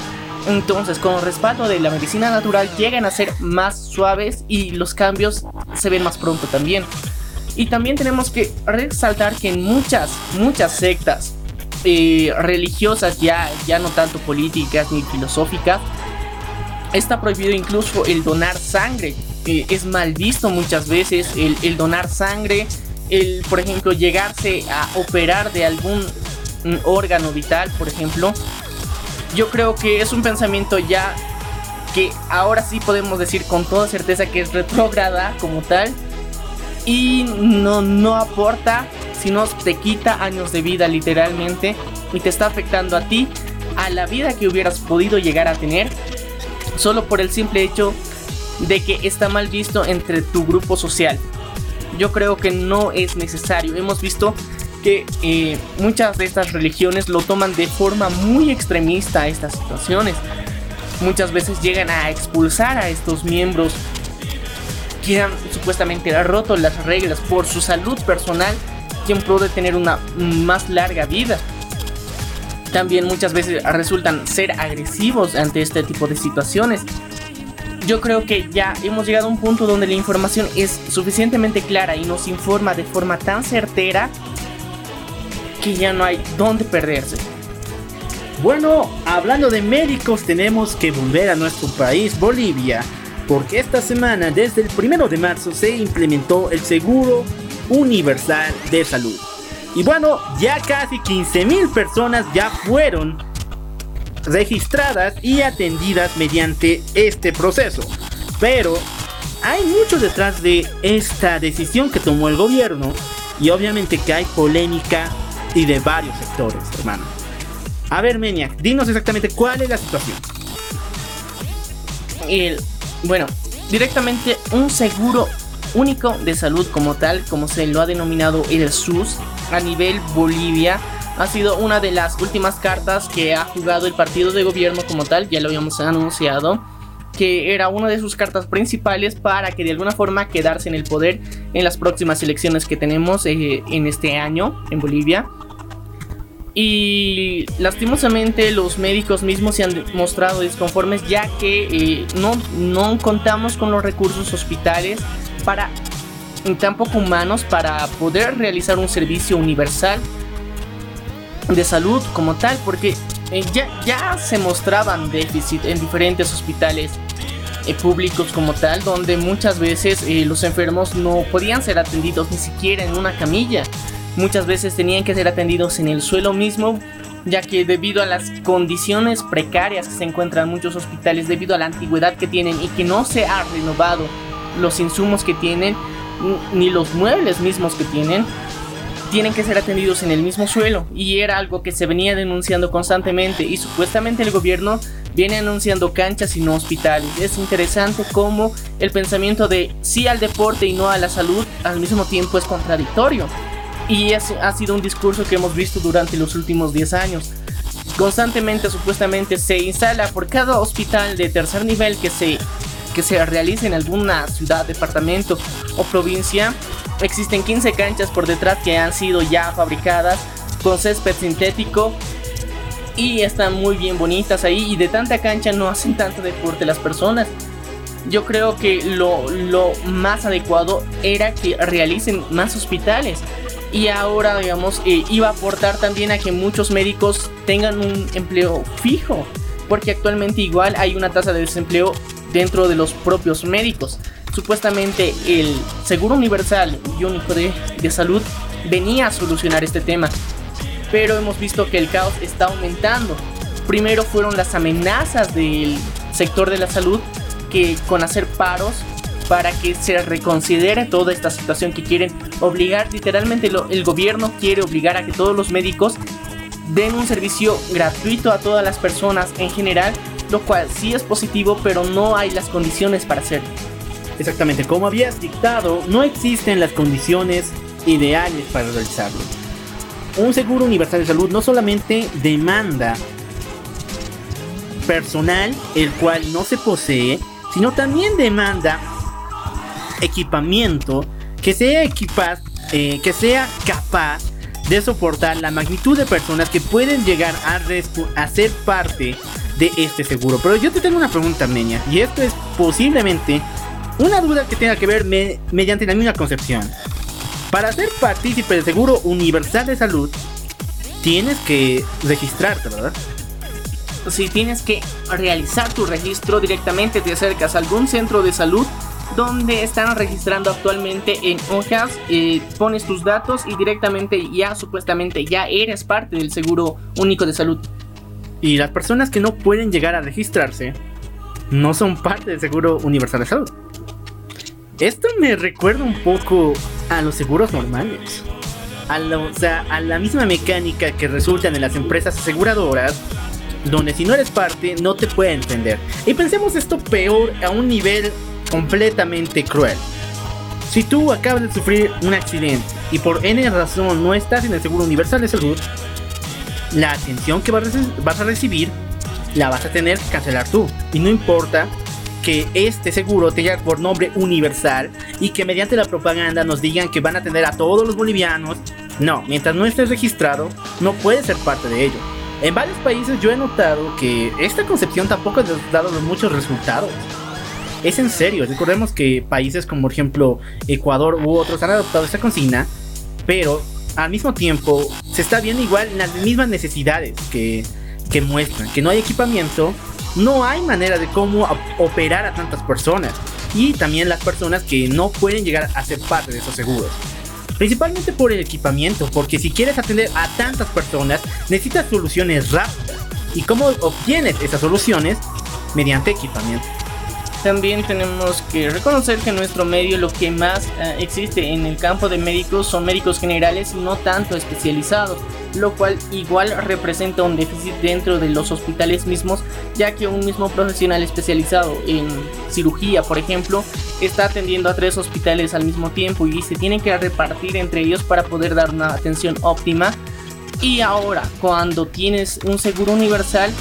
Entonces con respaldo de la medicina natural llegan a ser más suaves y los cambios se ven más pronto también. Y también tenemos que resaltar que en muchas muchas sectas eh, religiosas ya ya no tanto políticas ni filosóficas está prohibido incluso el donar sangre. es mal visto muchas veces el, donar sangre, el, por ejemplo, llegarse a operar de algún órgano vital, por ejemplo. Yo creo que es un pensamiento ya que ahora sí podemos decir con toda certeza que es retrógrada como tal y no, no aporta, sino te quita años de vida literalmente y te está afectando a ti, a la vida que hubieras podido llegar a tener solo por el simple hecho de que está mal visto entre tu grupo social. Yo creo que no es necesario. Hemos visto que eh, muchas de estas religiones lo toman de forma muy extremista estas situaciones. Muchas veces llegan a expulsar a estos miembros que han supuestamente roto las reglas por su salud personal y en de tener una más larga vida también muchas veces resultan ser agresivos ante este tipo de situaciones. yo creo que ya hemos llegado a un punto donde la información es suficientemente clara y nos informa de forma tan certera que ya no hay dónde perderse. Bueno, hablando de médicos, tenemos que volver a nuestro país, Bolivia, porque esta semana, desde el primero de marzo, se implementó el Seguro Universal de Salud. Y bueno, ya casi 15.000 personas ya fueron registradas y atendidas mediante este proceso. Pero hay mucho detrás de esta decisión que tomó el gobierno y obviamente que hay polémica y de varios sectores, hermano. A ver, Meniac, dinos exactamente cuál es la situación. El, bueno, directamente un seguro único de salud como tal, como se lo ha denominado el SUS a nivel Bolivia, ha sido una de las últimas cartas que ha jugado el partido de gobierno como tal, ya lo habíamos anunciado, que era una de sus cartas principales para que de alguna forma quedarse en el poder en las próximas elecciones que tenemos eh, en este año en Bolivia. Y lastimosamente los médicos mismos se han mostrado desconformes ya que eh, no, no contamos con los recursos hospitales para tampoco humanos para poder realizar un servicio universal de salud como tal, porque eh, ya, ya se mostraban déficit en diferentes hospitales eh, públicos como tal, donde muchas veces eh, los enfermos no podían ser atendidos ni siquiera en una camilla. Muchas veces tenían que ser atendidos en el suelo mismo, ya que debido a las condiciones precarias que se encuentran en muchos hospitales, debido a la antigüedad que tienen y que no se ha renovado los insumos que tienen, ni los muebles mismos que tienen, tienen que ser atendidos en el mismo suelo y era algo que se venía denunciando constantemente y supuestamente el gobierno viene anunciando canchas y no hospitales. Es interesante cómo el pensamiento de sí al deporte y no a la salud al mismo tiempo es contradictorio. Y ha sido un discurso que hemos visto durante los últimos 10 años. Constantemente, supuestamente, se instala por cada hospital de tercer nivel que se, que se realice en alguna ciudad, departamento o provincia, Existen 15 canchas por detrás que han sido ya fabricadas con césped sintético y están muy bien bonitas ahí y de tanta cancha no hacen tanto deporte las personas. Yo creo que lo, más adecuado era que realicen más hospitales y ahora digamos eh, iba a aportar también a que muchos médicos tengan un empleo fijo porque actualmente igual hay una tasa de desempleo dentro de los propios médicos supuestamente el Seguro Universal y Único de, Salud venía a solucionar este tema. Pero hemos visto que el caos está aumentando. Primero fueron las amenazas del sector de la salud que con hacer paros para que se reconsidere toda esta situación que quieren obligar, literalmente el gobierno quiere obligar a que todos los médicos den un servicio gratuito a todas las personas en general, lo cual sí es positivo, pero no hay las condiciones para hacerlo. Exactamente, como habías dictado, no existen las condiciones ideales para realizarlo. Un seguro universal de salud no solamente demanda personal, el cual no se posee, sino también demanda equipamiento que sea equipaz, eh, que sea capaz de soportar la magnitud de personas que pueden llegar a, a ser parte de este seguro. Pero yo te tengo una pregunta, Meña, y esto es posiblemente una duda que tenga que ver mediante la misma concepción. Para ser partícipe del Seguro Universal de Salud, tienes que registrarte, ¿verdad? Si tienes que realizar tu registro directamente, te acercas a algún centro de salud donde están registrando actualmente en hojas, eh, pones tus datos y directamente ya supuestamente ya eres parte del Seguro Único de Salud. Y las personas que no pueden llegar a registrarse no son parte del Seguro Universal de Salud. Esto me recuerda un poco a los seguros normales. A la, o sea, a la misma mecánica que resultan en las empresas aseguradoras, donde si no eres parte no te pueden entender. Y pensemos esto peor a un nivel completamente cruel. Si tú acabas de sufrir un accidente y por N razón no estás en el Seguro Universal de Salud, la atención que vas a recibir la vas a tener que cancelar tú. Y no importa que este seguro tenga por nombre universal y que mediante la propaganda nos digan que van a atender a todos los bolivianos. No, mientras no estés registrado, no puedes ser parte de ello. En varios países yo he notado que esta concepción tampoco ha dado muchos resultados. es en serio. Recordemos que países como por ejemplo Ecuador u otros han adoptado esta consigna, pero al mismo tiempo se está viendo igual las mismas necesidades que, que muestran, que no hay equipamiento, no hay manera de cómo operar a tantas personas y también las personas que no pueden llegar a ser parte de esos seguros. Principalmente por el equipamiento, porque si quieres atender a tantas personas, necesitas soluciones rápidas. ¿Y cómo obtienes esas soluciones? Mediante equipamiento. También tenemos que reconocer que nuestro medio lo que más eh, existe en el campo de médicos son médicos generales y no tanto especializados, lo cual igual representa un déficit dentro de los hospitales mismos, ya que un mismo profesional especializado en cirugía, por ejemplo, está atendiendo a tres hospitales al mismo tiempo y se tienen que repartir entre ellos para poder dar una atención óptima. Y ahora, cuando tienes un seguro universal,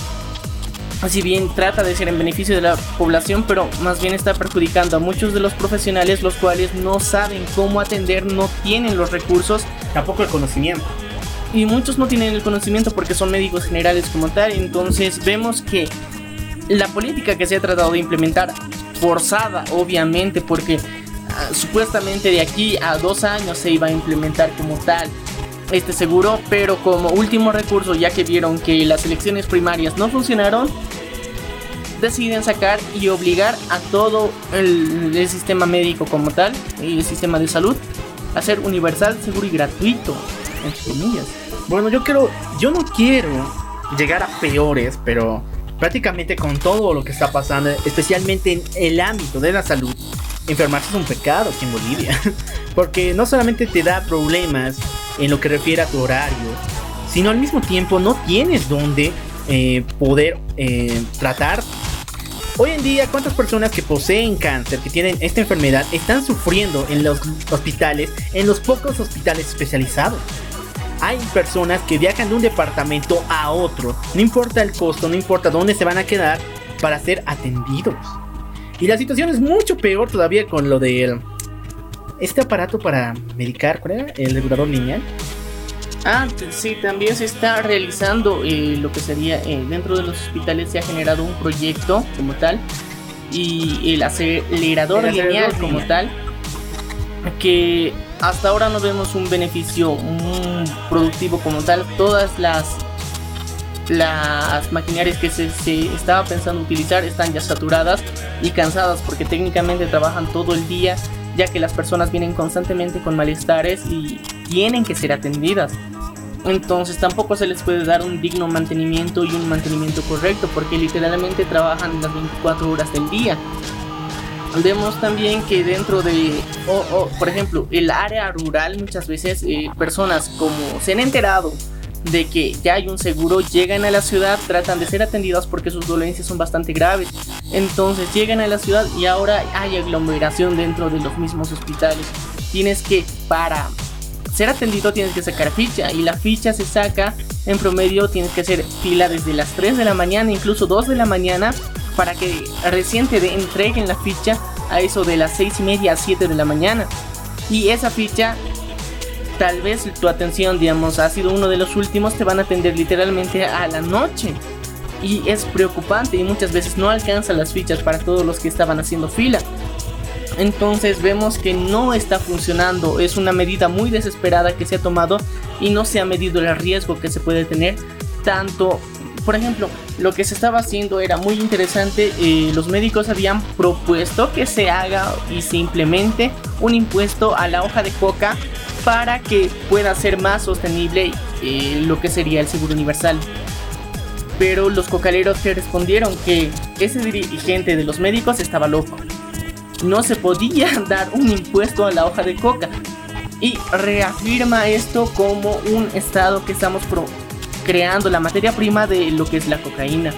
si bien trata de ser en beneficio de la población, pero más bien está perjudicando a muchos de los profesionales los cuales no saben cómo atender, no tienen los recursos, tampoco el conocimiento. Y muchos no tienen el conocimiento porque son médicos generales como tal, entonces vemos que la política que se ha tratado de implementar, forzada obviamente, porque ah, supuestamente de aquí a dos años se iba a implementar como tal este seguro, pero como último recurso, ya que vieron que las elecciones primarias no funcionaron, deciden sacar y obligar a todo el, sistema médico como tal, y el sistema de salud, a ser universal, seguro y gratuito, entre comillas. Bueno, yo quiero, yo no quiero llegar a peores, pero prácticamente con todo lo que está pasando, especialmente en el ámbito de la salud, enfermarse es un pecado aquí en Bolivia, porque no solamente te da problemas en lo que refiere a tu horario, sino al mismo tiempo no tienes donde eh, poder eh, tratar. Hoy en día, ¿cuántas personas que poseen cáncer, que tienen esta enfermedad, están sufriendo en los hospitales, en los pocos hospitales especializados? Hay personas que viajan de un departamento a otro, no importa el costo, no importa dónde se van a quedar, para ser atendidos. Y la situación es mucho peor todavía con lo del este aparato para medicar, ¿cuál era? El regulador lineal. Ah, sí, también se está realizando eh, lo que sería eh, dentro de los hospitales se ha generado un proyecto como tal y el acelerador, lineal como tal que hasta ahora no vemos un beneficio productivo como tal. Todas las las maquinarias que se, se, estaba pensando utilizar están ya saturadas y cansadas porque técnicamente trabajan todo el día ya que las personas vienen constantemente con malestares y tienen que ser atendidas. Entonces tampoco se les puede dar un digno mantenimiento y un mantenimiento correcto porque literalmente trabajan las 24 horas del día. Vemos también que dentro de, por ejemplo, el área rural muchas veces eh, personas como se han enterado de que ya hay un seguro, llegan a la ciudad, tratan de ser atendidas porque sus dolencias son bastante graves. Entonces llegan a la ciudad y ahora hay aglomeración dentro de los mismos hospitales. Tienes que, para ser atendido, tienes que sacar ficha y la ficha se saca en promedio, tienes que hacer fila desde las 3 de la mañana, incluso 2 de la mañana, para que recién te entreguen la ficha a eso de las 6 y media a 7 de la mañana. Y esa ficha tal vez tu atención, digamos, ha sido uno de los últimos, te van a atender literalmente a la noche. Y es preocupante y muchas veces no alcanzan las fichas para todos los que estaban haciendo fila. Entonces vemos que no está funcionando, es una medida muy desesperada que se ha tomado y no se ha medido el riesgo que se puede tener tanto por ejemplo, lo que se estaba haciendo era muy interesante. Eh, los médicos habían propuesto que se haga y se un impuesto a la hoja de coca para que pueda ser más sostenible eh, lo que sería el seguro universal. Pero los cocaleros que respondieron que ese dirigente de los médicos estaba loco. No se podía dar un impuesto a la hoja de coca. Y reafirma esto como un estado que estamos creando la materia prima de lo que es la cocaína.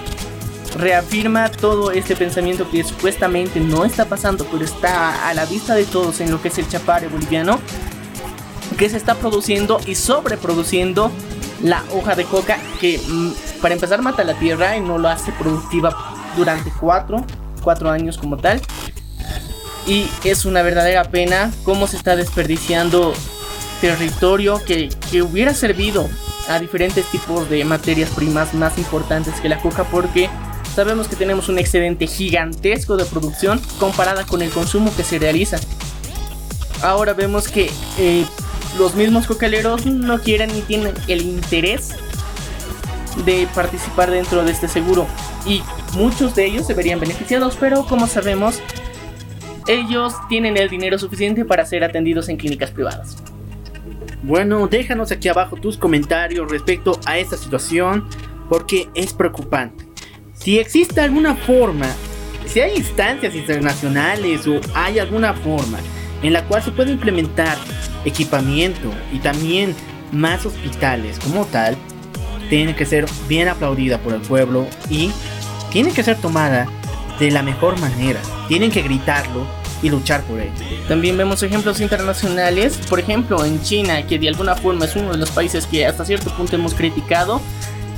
Reafirma todo este pensamiento que supuestamente no está pasando, pero está a la vista de todos en lo que es el chapare boliviano que se está produciendo y sobreproduciendo la hoja de coca que mm, para empezar mata la tierra y no lo hace productiva durante cuatro, cuatro años como tal. Y es una verdadera pena cómo se está desperdiciando territorio que, que hubiera servido a diferentes tipos de materias primas más importantes que la coca porque Sabemos que tenemos un excedente gigantesco de producción comparada con el consumo que se realiza. Ahora vemos que eh, los mismos cocaleros no quieren ni tienen el interés de participar dentro de este seguro y muchos de ellos se verían beneficiados, pero como sabemos, ellos tienen el dinero suficiente para ser atendidos en clínicas privadas. Bueno, déjanos aquí abajo tus comentarios respecto a esta situación porque es preocupante. Si existe alguna forma, si hay instancias internacionales o hay alguna forma en la cual se puede implementar equipamiento y también más hospitales como tal, tiene que ser bien aplaudida por el pueblo y tiene que ser tomada de la mejor manera. Tienen que gritarlo y luchar por ello. También vemos ejemplos internacionales, por ejemplo en China, que de alguna forma es uno de los países que hasta cierto punto hemos criticado,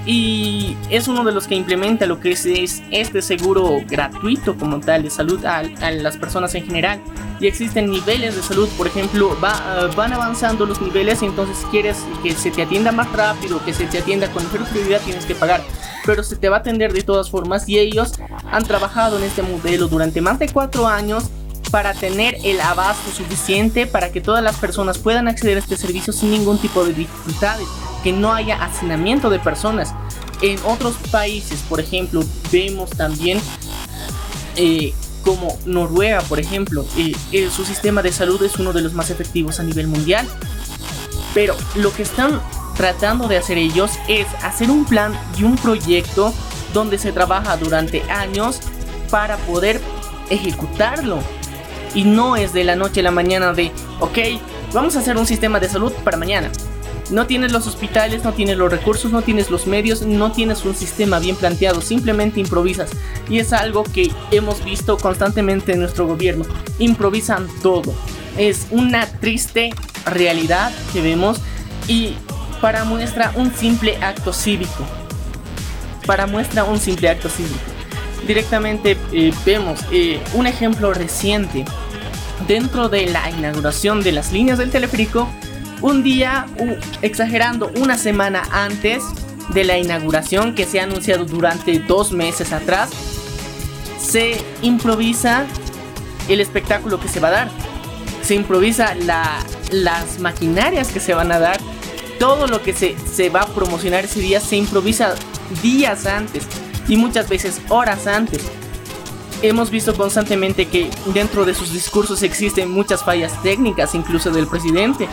y es uno de los que implementa lo que es, este seguro gratuito como tal de salud a, las personas en general. Y existen niveles de salud, por ejemplo, van avanzando los niveles y entonces quieres que se te atienda más rápido, que se te atienda con mejor prioridad, tienes que pagar. Pero se te va a atender de todas formas y ellos han trabajado en este modelo durante más de cuatro años para tener el abasto suficiente para que todas las personas puedan acceder a este servicio sin ningún tipo de dificultades que no haya hacinamiento de personas. En otros países, por ejemplo, vemos también eh, como Noruega, por ejemplo, eh, eh, su sistema de salud es uno de los más efectivos a nivel mundial. Pero lo que están tratando de hacer ellos es hacer un plan y un proyecto donde se trabaja durante años para poder ejecutarlo. Y no es de la noche a la mañana de, ok, vamos a hacer un sistema de salud para mañana. No tienes los hospitales, no tienes los recursos, no tienes los medios, no tienes un sistema bien planteado, simplemente improvisas. Y es algo que hemos visto constantemente en nuestro gobierno. Improvisan todo. Es una triste realidad que vemos y para muestra un simple acto cívico. Para muestra un simple acto cívico. Directamente eh, vemos eh, un ejemplo reciente. Dentro de la inauguración de las líneas del teleférico, un día, exagerando, una semana antes de la inauguración que se ha anunciado durante dos meses atrás, se improvisa el espectáculo que se va a dar. Se improvisa las maquinarias que se van a dar. Todo lo que se, se va a promocionar ese día se improvisa días antes y muchas veces horas antes. Hemos visto constantemente que dentro de sus discursos existen muchas fallas técnicas, incluso del presidente.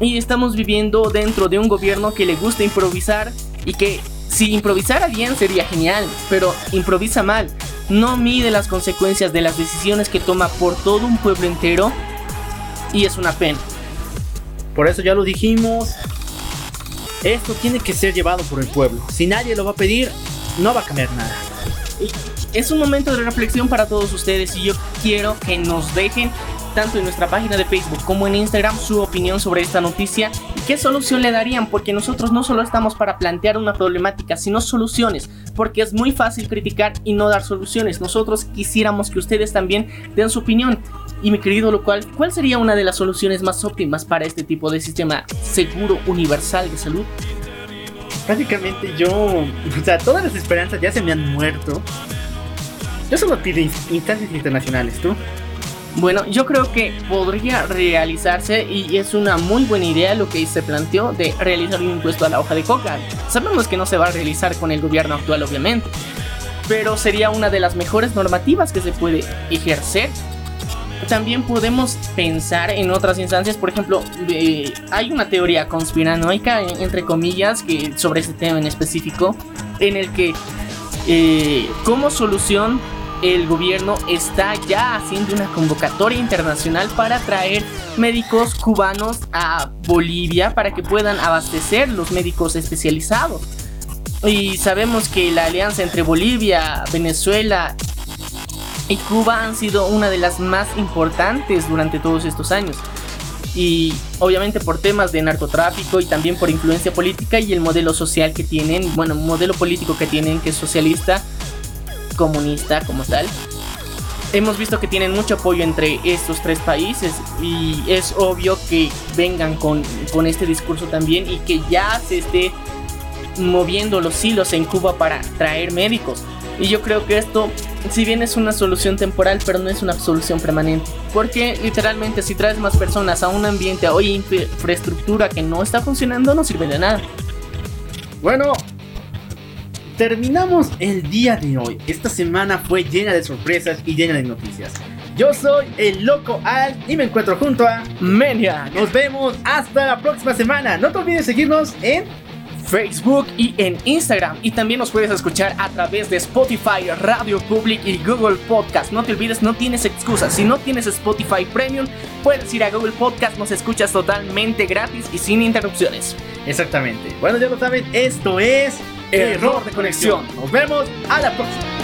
Y estamos viviendo dentro de un gobierno que le gusta improvisar y que si improvisara bien sería genial, pero improvisa mal. No mide las consecuencias de las decisiones que toma por todo un pueblo entero y es una pena. Por eso ya lo dijimos, esto tiene que ser llevado por el pueblo. Si nadie lo va a pedir, no va a cambiar nada. es un momento de reflexión para todos ustedes y yo quiero que nos dejen tanto en nuestra página de Facebook como en Instagram su opinión sobre esta noticia y qué solución le darían, porque nosotros no solo estamos para plantear una problemática, sino soluciones, porque es muy fácil criticar y no dar soluciones. Nosotros quisiéramos que ustedes también den su opinión. Y mi querido local, ¿cuál sería una de las soluciones más óptimas para este tipo de sistema seguro universal de salud? Prácticamente yo, o sea, todas las esperanzas ya se me han muerto. Yo solo pido instancias internacionales, ¿tú? Bueno, yo creo que podría realizarse y es una muy buena idea lo que se planteó de realizar un impuesto a la hoja de coca. Sabemos que no se va a realizar con el gobierno actual, obviamente, pero sería una de las mejores normativas que se puede ejercer. También podemos pensar en otras instancias, por ejemplo, hay una teoría conspiranoica, entre comillas, que sobre este tema en específico, en el que eh, como solución el gobierno está ya haciendo una convocatoria internacional para traer médicos cubanos a Bolivia para que puedan abastecer los médicos especializados. Y sabemos que la alianza entre Bolivia, Venezuela y Cuba han sido una de las más importantes durante todos estos años. Y obviamente por temas de narcotráfico y también por influencia política y el modelo social que tienen, bueno, modelo político que tienen que es socialista, comunista como tal. Hemos visto que tienen mucho apoyo entre estos tres países y es obvio que vengan con, con este discurso también y que ya se esté moviendo los hilos en Cuba para traer médicos. Y yo creo que esto, si bien es una solución temporal, pero no es una solución permanente. Porque literalmente si traes más personas a un ambiente o infraestructura que no está funcionando, no sirve de nada. Bueno, terminamos el día de hoy. Esta semana fue llena de sorpresas y llena de noticias. Yo soy el Loco Al y me encuentro junto a Menia. Nos vemos hasta la próxima semana. No te olvides seguirnos en Facebook y en Instagram. Y también nos puedes escuchar a través de Spotify, Radio Public y Google Podcast. No te olvides, no tienes excusas. Si no tienes Spotify Premium, puedes ir a Google Podcast, nos escuchas totalmente gratis y sin interrupciones. Exactamente. Bueno, ya lo saben, esto es Error de conexión. Nos vemos a la próxima.